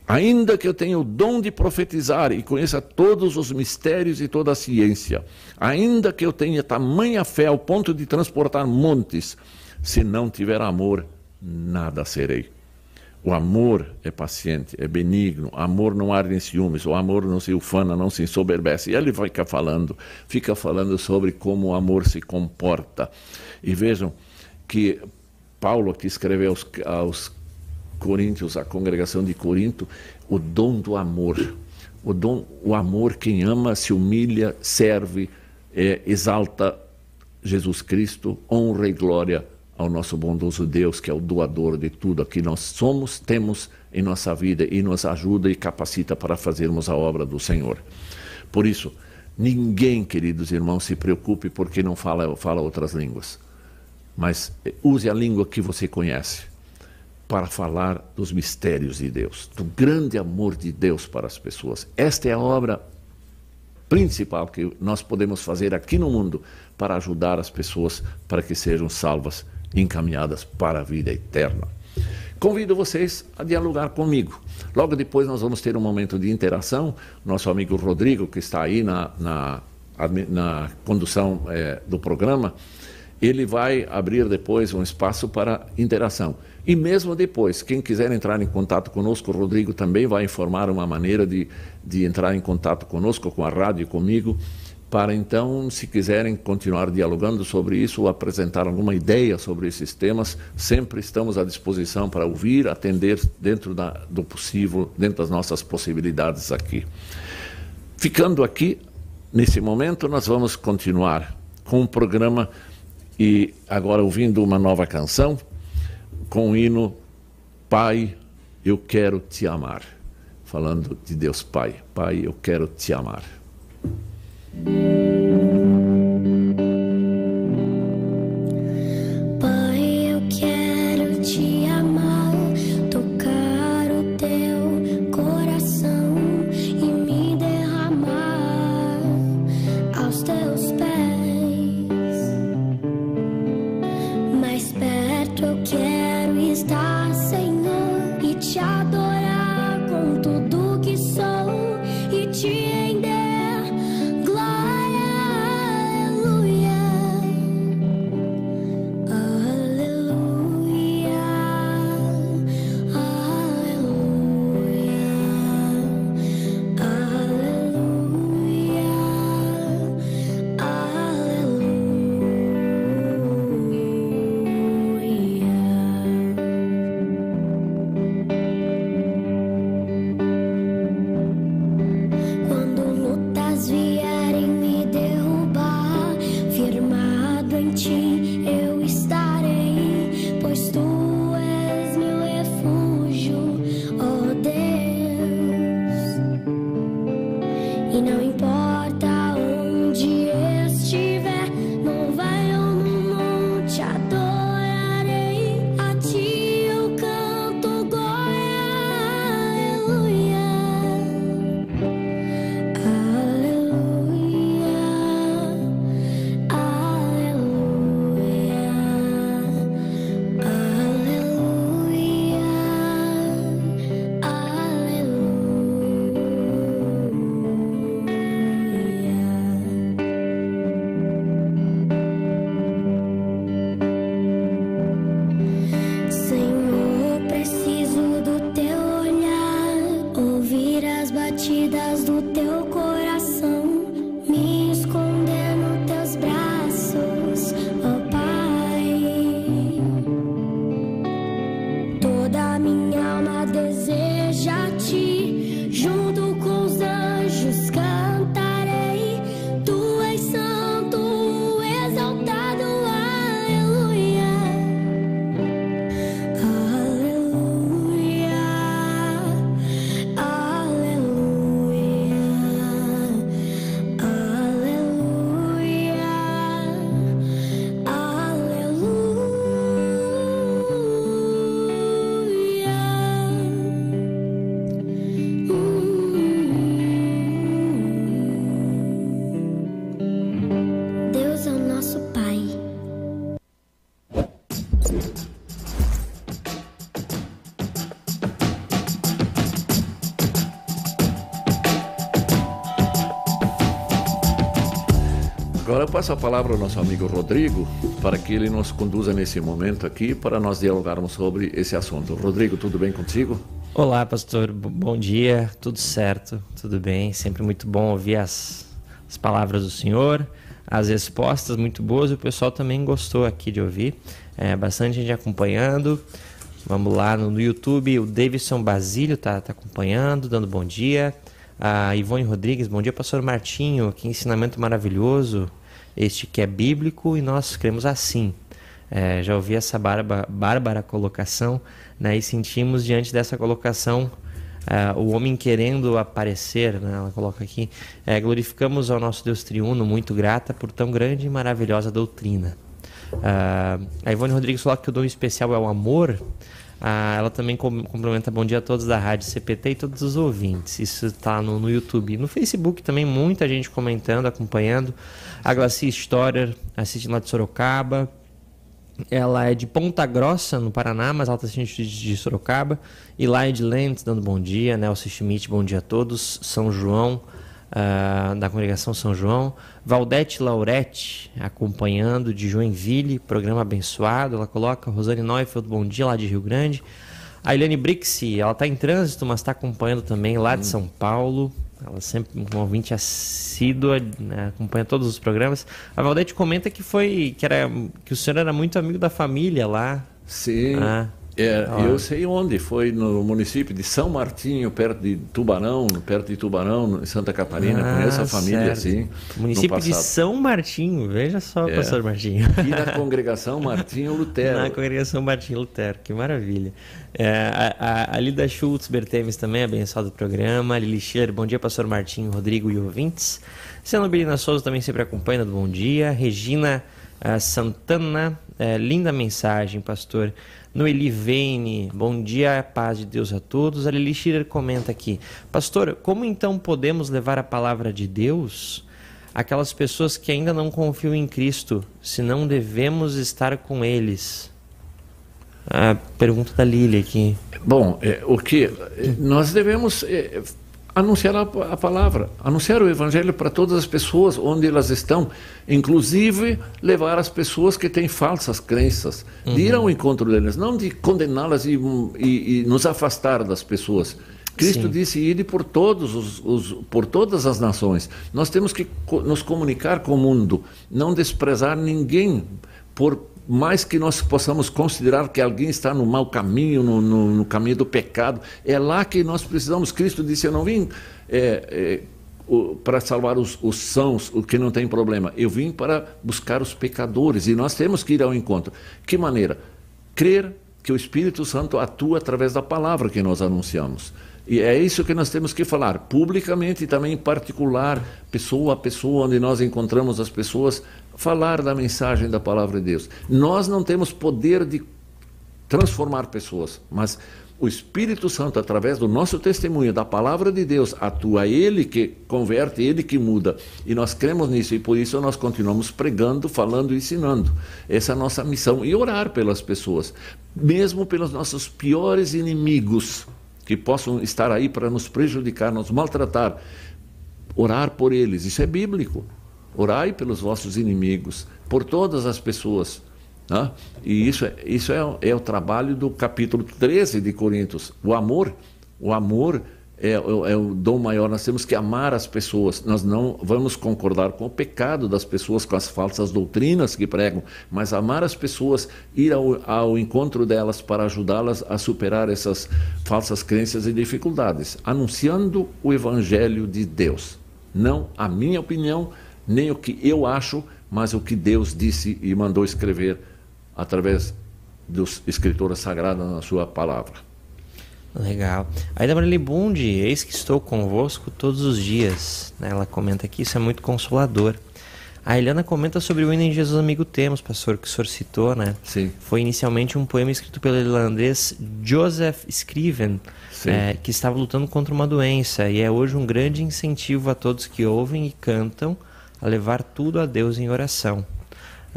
Ainda que eu tenha o dom de profetizar e conheça todos os mistérios e toda a ciência, ainda que eu tenha tamanha fé ao ponto de transportar montes, se não tiver amor, nada serei. O amor é paciente, é benigno, o amor não arde em ciúmes, o amor não se ufana, não se ensoberbece. E ele fica falando, fica falando sobre como o amor se comporta. E vejam que Paulo, que escreveu aos, aos Coríntios, a congregação de Corinto, o dom do amor. O dom, o amor, quem ama, se humilha, serve, é, exalta Jesus Cristo, honra e glória ao nosso bondoso Deus, que é o doador de tudo que nós somos, temos em nossa vida e nos ajuda e capacita para fazermos a obra do Senhor. Por isso, ninguém, queridos irmãos, se preocupe porque não fala, fala outras línguas, mas use a língua que você conhece para falar dos mistérios de Deus, do grande amor de Deus para as pessoas. Esta é a obra principal que nós podemos fazer aqui no mundo para ajudar as pessoas para que sejam salvas encaminhadas para a vida eterna. Convido vocês a dialogar comigo. Logo depois nós vamos ter um momento de interação. Nosso amigo Rodrigo, que está aí na, na, na condução é, do programa, ele vai abrir depois um espaço para interação. E mesmo depois, quem quiser entrar em contato conosco, o Rodrigo também vai informar uma maneira de, de entrar em contato conosco, com a rádio e comigo, para então, se quiserem continuar dialogando sobre isso ou apresentar alguma ideia sobre esses temas, sempre estamos à disposição para ouvir, atender dentro da, do possível, dentro das nossas possibilidades aqui. Ficando aqui, nesse momento, nós vamos continuar com o programa e agora ouvindo uma nova canção com o hino Pai, eu quero te amar. Falando de Deus Pai. Pai, eu quero te amar. Minha alma Agora eu passo a palavra ao nosso amigo Rodrigo para que ele nos conduza nesse momento aqui para nós dialogarmos sobre esse assunto. Rodrigo, tudo bem contigo? Olá, pastor. Bom dia. Tudo certo? Tudo bem? Sempre muito bom ouvir as, as palavras do Senhor, as respostas muito boas. O pessoal também gostou aqui de ouvir. É, bastante gente acompanhando. Vamos lá no, no YouTube. O Davidson Basílio tá, tá acompanhando, dando bom dia a Ivone Rodrigues, bom dia, pastor Martinho, que ensinamento maravilhoso, este que é bíblico e nós cremos assim. É, já ouvi essa bárbara, bárbara colocação né, e sentimos diante dessa colocação uh, o homem querendo aparecer, né, ela coloca aqui, é, glorificamos ao nosso Deus triuno, muito grata por tão grande e maravilhosa doutrina. Uh, a Ivone Rodrigues coloca que o dom especial é o amor, ah, ela também complementa bom dia a todos da Rádio CPT e todos os ouvintes. Isso está no, no YouTube. No Facebook também, muita gente comentando, acompanhando. A Glaci Storer assiste lá de Sorocaba. Ela é de Ponta Grossa, no Paraná, mas ela está assistindo de, Sorocaba. E de Lentes dando bom dia. Nelson Schmidt, bom dia a todos. São João, uh, da congregação São João. Valdete Laurete, acompanhando de Joinville, programa abençoado. Ela coloca Rosane Neufeld, bom dia lá de Rio Grande. A Eliane Brixi, ela está em trânsito, mas está acompanhando também lá de hum. São Paulo. Ela sempre um ouvinte assídua, né, acompanha todos os programas. A Valdete comenta que foi que era que o senhor era muito amigo da família lá. Sim. Ah. É, eu sei onde, foi no município de São Martinho, perto de Tubarão, perto de Tubarão, em Santa Catarina. Ah, Conheço a família, sim. Município de São Martinho, veja só, é. pastor Martinho. E na congregação Martinho Lutero. Na congregação Martinho Lutero, que maravilha. É, a, a, a Lida Schultz Bertemes também, abençoado do programa. Lili Schiller, bom dia, pastor Martinho, Rodrigo e ouvintes. Sena Belina Souza também sempre acompanha, bom dia. Regina uh, Santana, uh, linda mensagem, pastor. Noeli Vane, bom dia, paz de Deus a todos. A Lili Schiller comenta aqui, pastor, como então podemos levar a palavra de Deus àquelas pessoas que ainda não confiam em Cristo, se não devemos estar com eles? A pergunta da Lili aqui. Bom, é, o que nós devemos é, anunciar a, palavra, anunciar o evangelho para todas as pessoas onde elas estão, inclusive levar as pessoas que têm falsas crenças, uhum. de ir ao encontro delas, não de condená-las e, e, e, nos afastar das pessoas. Cristo Sim. disse: "Ide por todos os, os, por todas as nações". Nós temos que nos comunicar com o mundo, não desprezar ninguém por mais que nós possamos considerar que alguém está no mau caminho, no, no, no caminho do pecado, é lá que nós precisamos. Cristo disse: Eu não vim é, é, para salvar os, os sãos, o que não tem problema, eu vim para buscar os pecadores e nós temos que ir ao encontro. Que maneira? Crer que o Espírito Santo atua através da palavra que nós anunciamos. E é isso que nós temos que falar, publicamente e também em particular, pessoa a pessoa, onde nós encontramos as pessoas, falar da mensagem da palavra de Deus. Nós não temos poder de transformar pessoas, mas o Espírito Santo, através do nosso testemunho, da palavra de Deus, atua ele que converte, ele que muda. E nós cremos nisso e por isso nós continuamos pregando, falando e ensinando. Essa é a nossa missão. E orar pelas pessoas, mesmo pelos nossos piores inimigos que possam estar aí para nos prejudicar, nos maltratar. Orar por eles, isso é bíblico. Orai pelos vossos inimigos, por todas as pessoas. Né? E isso, é, isso é, é o trabalho do capítulo 13 de Coríntios. O amor, o amor é, é, é, o dom maior. Nós temos que amar as pessoas. Nós não vamos concordar com o pecado das pessoas, com as falsas doutrinas que pregam, mas amar as pessoas, ir ao, ao encontro delas para ajudá-las a superar essas falsas crenças e dificuldades, anunciando o Evangelho de Deus. Não a minha opinião, nem o que eu acho, mas o que Deus disse e mandou escrever através dos escritores sagrados na sua palavra. Legal. Aí da Marília Bundi, eis que estou convosco todos os dias. Né? Ela comenta aqui, isso é muito consolador. A Eliana comenta sobre o hino em Jesus Amigo Temos, pastor, que o senhor citou, né? Sim. Foi inicialmente um poema escrito pelo irlandês Joseph Scriven, é, que estava lutando contra uma doença, e é hoje um grande incentivo a todos que ouvem e cantam a levar tudo a Deus em oração.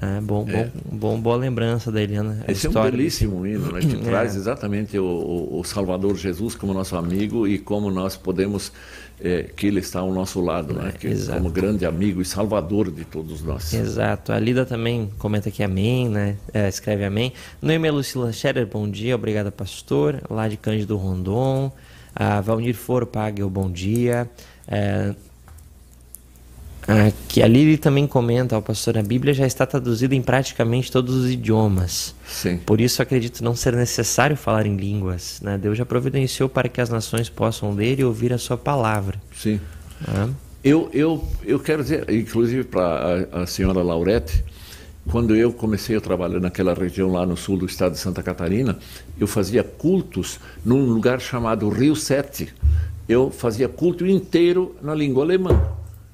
É, bom, é. Bom, bom, boa lembrança da Eliana. Esse é um belíssimo hino, né, que [LAUGHS] é. traz exatamente o, o, Salvador Jesus como nosso amigo e como nós podemos, é, que Ele está ao nosso lado, né, que, como grande amigo e salvador de todos nós. Exato. A Lida também comenta aqui amém, né? É, escreve amém. Noemi Lucila Scherer, bom dia, obrigada pastor. Lá de Cândido Rondon. A Valnir Foro Pague, bom dia. Ah, que a Lili também comenta, o pastor, a Bíblia já está traduzida em praticamente todos os idiomas. Sim. Por isso acredito não ser necessário falar em línguas. Né? Deus já providenciou para que as nações possam ler e ouvir a sua palavra. Sim. Ah. Eu, eu, eu quero dizer, inclusive para a, a senhora Laurete, quando eu comecei a trabalhar naquela região lá no sul do estado de Santa Catarina, eu fazia cultos num lugar chamado Rio Sete. Eu fazia culto inteiro na língua alemã.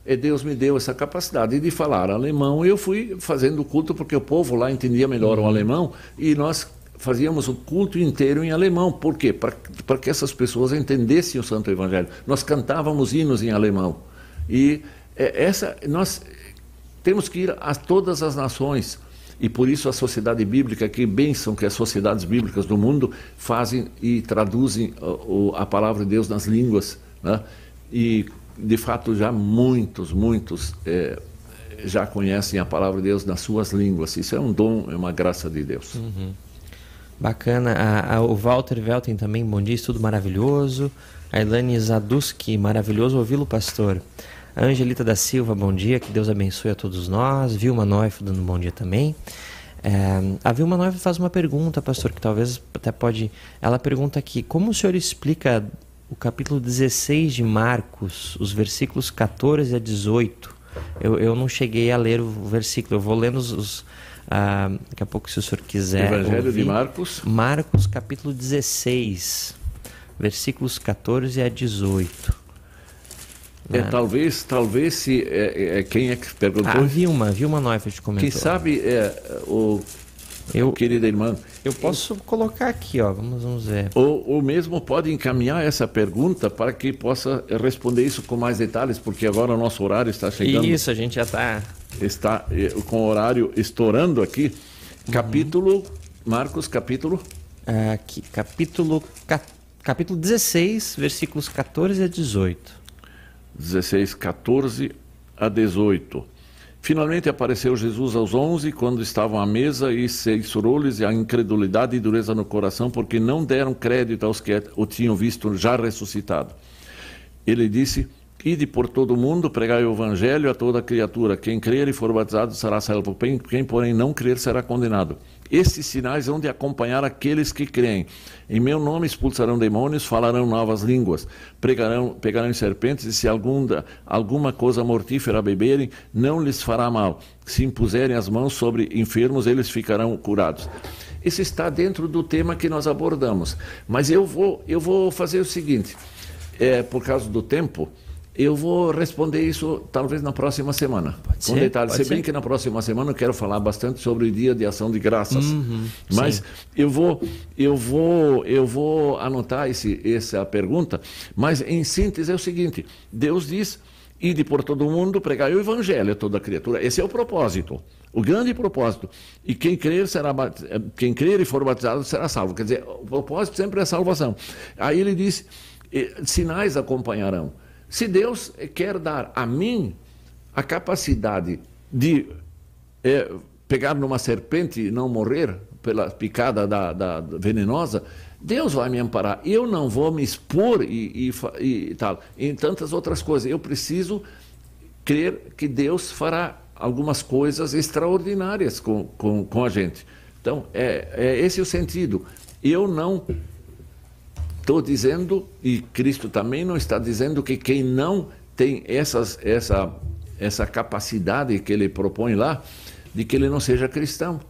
E Deus me deu essa capacidade de falar alemão. E eu fui fazendo o culto porque o povo lá entendia melhor uhum. o alemão e nós fazíamos o culto inteiro em alemão. Por quê? Para que essas pessoas entendessem o Santo Evangelho. Nós cantávamos hinos em alemão. E é, essa nós temos que ir a todas as nações. E por isso a sociedade bíblica, que bênção que as sociedades bíblicas do mundo fazem e traduzem a, a palavra de Deus nas línguas. Né? E de fato, já muitos, muitos é, já conhecem a palavra de Deus nas suas línguas. Isso é um dom, é uma graça de Deus. Uhum. Bacana. A, a, o Walter Velten também, bom dia, tudo maravilhoso. A Elane Zaduski, maravilhoso ouvi-lo, pastor. A Angelita da Silva, bom dia, que Deus abençoe a todos nós. Vilma Neuf dando bom dia também. É, a Vilma Neuf faz uma pergunta, pastor, que talvez até pode. Ela pergunta aqui: como o senhor explica o capítulo 16 de Marcos, os versículos 14 a 18. Eu, eu não cheguei a ler o versículo, eu vou lendo os. os ah, daqui a pouco, se o senhor quiser. Evangelho ouvir. de Marcos. Marcos, capítulo 16, versículos 14 a 18. É, ah. talvez, talvez se é, é, quem é que perguntou? A Vilma, Vilma Neufeld comentou. Quem sabe é, o eu, querida irmã. Eu posso colocar aqui, ó, vamos, vamos ver. Ou, ou mesmo pode encaminhar essa pergunta para que possa responder isso com mais detalhes, porque agora o nosso horário está chegando. Isso, a gente já está. Está eh, com o horário estourando aqui. Uhum. Capítulo, Marcos, capítulo? Aqui, capítulo, capítulo 16, versículos 14 a 18. 16, 14 a 18. Finalmente apareceu Jesus aos onze, quando estavam à mesa, e censurou-lhes a incredulidade e dureza no coração, porque não deram crédito aos que o tinham visto já ressuscitado. Ele disse: Ide por todo o mundo, pregai o evangelho a toda criatura. Quem crer e for batizado será salvo, quem, porém, não crer será condenado. Esses sinais hão de acompanhar aqueles que creem. Em meu nome expulsarão demônios, falarão novas línguas, pregarão, pegarão serpentes, e se alguma, alguma coisa mortífera beberem, não lhes fará mal. Se impuserem as mãos sobre enfermos, eles ficarão curados. Isso está dentro do tema que nós abordamos. Mas eu vou, eu vou fazer o seguinte: é, por causa do tempo. Eu vou responder isso talvez na próxima semana. Pode com ser, detalhes. Se bem que na próxima semana eu quero falar bastante sobre o Dia de Ação de Graças. Uhum, mas eu vou, eu vou, eu vou anotar esse, essa pergunta. Mas em síntese é o seguinte: Deus diz: "Ide por todo mundo, pregai o Evangelho a toda criatura". Esse é o propósito. O grande propósito. E quem crer, será, quem crer e for batizado será salvo. Quer dizer, o propósito sempre é a salvação. Aí ele diz: sinais acompanharão. Se Deus quer dar a mim a capacidade de é, pegar numa serpente e não morrer pela picada da, da, venenosa, Deus vai me amparar. Eu não vou me expor e, e, e tal, em tantas outras coisas. Eu preciso crer que Deus fará algumas coisas extraordinárias com, com, com a gente. Então, é, é esse o sentido. Eu não Estou dizendo, e Cristo também não está dizendo que quem não tem essas, essa, essa capacidade que ele propõe lá, de que ele não seja cristão.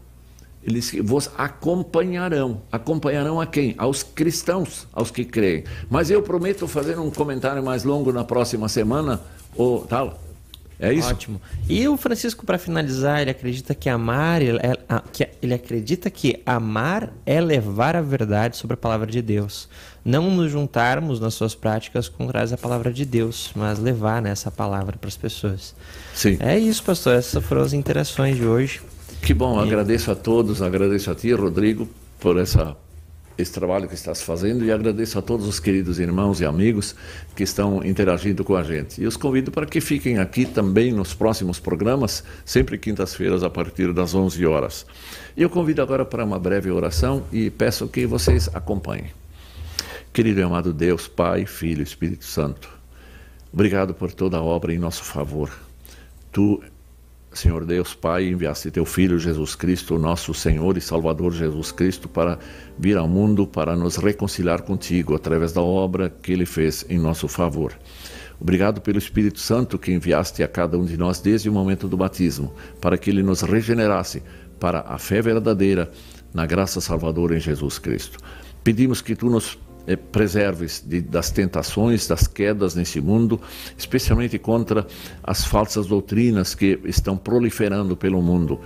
Eles vos acompanharão. Acompanharão a quem? Aos cristãos, aos que creem. Mas eu prometo fazer um comentário mais longo na próxima semana, ou tal, é isso? Ótimo. E o Francisco, para finalizar, ele acredita que amar, ele, é, ele acredita que amar é levar a verdade sobre a palavra de Deus. Não nos juntarmos nas suas práticas com a palavra de Deus, mas levar né, essa palavra para as pessoas. Sim. É isso, pastor. Essas foram as interações de hoje. Que bom, agradeço a todos, agradeço a ti, Rodrigo, por essa esse trabalho que estás fazendo e agradeço a todos os queridos irmãos e amigos que estão interagindo com a gente. E os convido para que fiquem aqui também nos próximos programas, sempre quintas-feiras a partir das 11 horas. E eu convido agora para uma breve oração e peço que vocês acompanhem. Querido e amado Deus, Pai, Filho Espírito Santo, obrigado por toda a obra em nosso favor. Tu Senhor Deus Pai, enviaste teu Filho Jesus Cristo, nosso Senhor e Salvador Jesus Cristo, para vir ao mundo para nos reconciliar contigo através da obra que ele fez em nosso favor. Obrigado pelo Espírito Santo que enviaste a cada um de nós desde o momento do batismo, para que ele nos regenerasse para a fé verdadeira na graça salvadora em Jesus Cristo. Pedimos que tu nos eh, preserves de, das tentações, das quedas nesse mundo, especialmente contra as falsas doutrinas que estão proliferando pelo mundo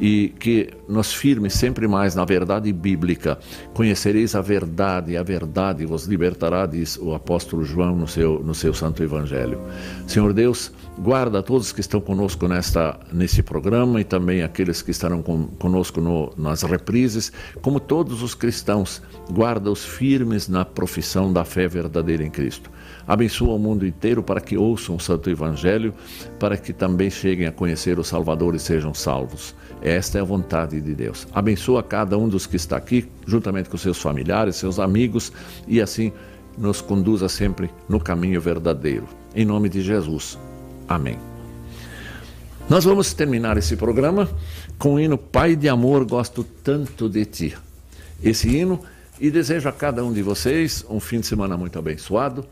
e que nos firme sempre mais na verdade bíblica. Conhecereis a verdade, a verdade vos libertará, diz o apóstolo João no seu, no seu santo evangelho. Senhor Deus, guarda todos que estão conosco nesta, nesse programa e também aqueles que estarão com, conosco no, nas reprises, como todos os cristãos, guarda-os firmes na profissão da fé verdadeira em Cristo. Abençoa o mundo inteiro para que ouçam o Santo Evangelho, para que também cheguem a conhecer o Salvador e sejam salvos. Esta é a vontade de Deus. Abençoa cada um dos que está aqui, juntamente com seus familiares, seus amigos, e assim nos conduza sempre no caminho verdadeiro. Em nome de Jesus. Amém. Nós vamos terminar esse programa com o hino Pai de Amor, gosto tanto de ti. Esse hino e desejo a cada um de vocês um fim de semana muito abençoado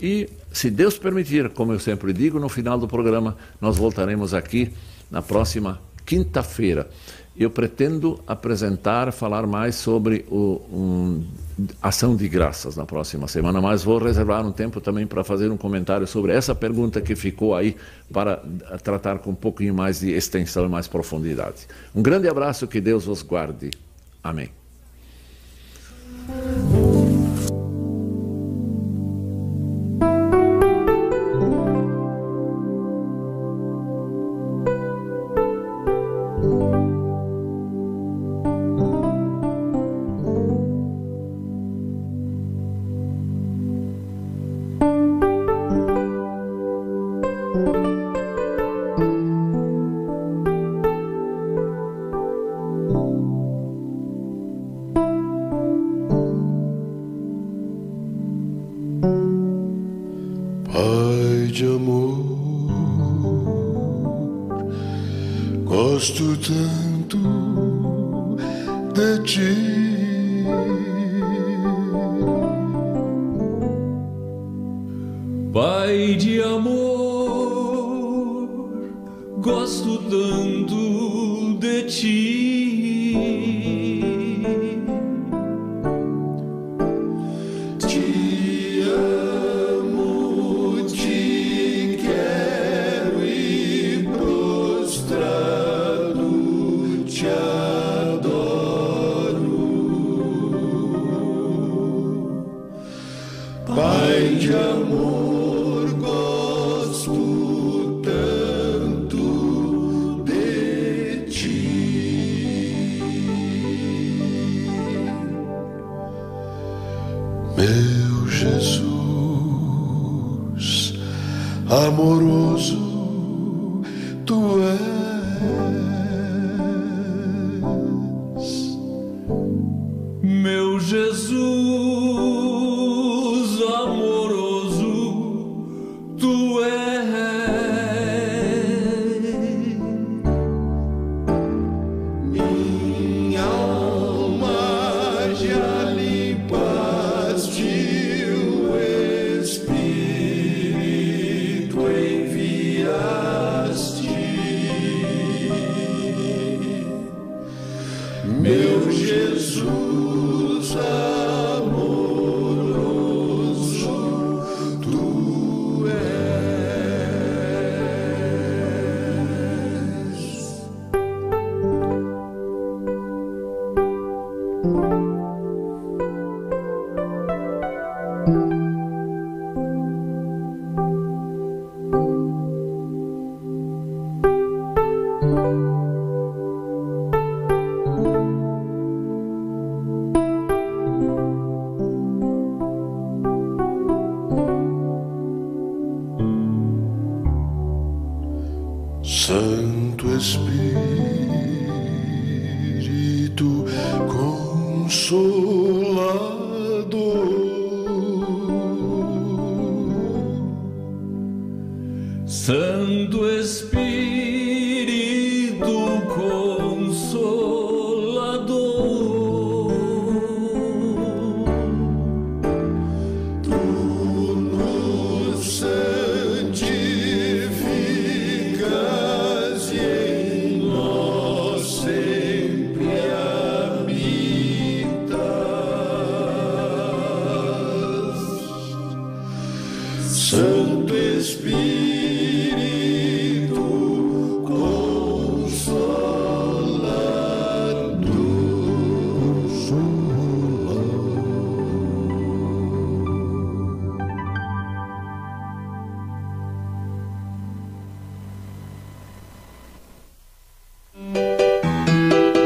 e, se Deus permitir, como eu sempre digo, no final do programa, nós voltaremos aqui na próxima quinta-feira. Eu pretendo apresentar, falar mais sobre o um, ação de graças na próxima semana, mas vou reservar um tempo também para fazer um comentário sobre essa pergunta que ficou aí para tratar com um pouquinho mais de extensão e mais profundidade. Um grande abraço, que Deus os guarde. Amém.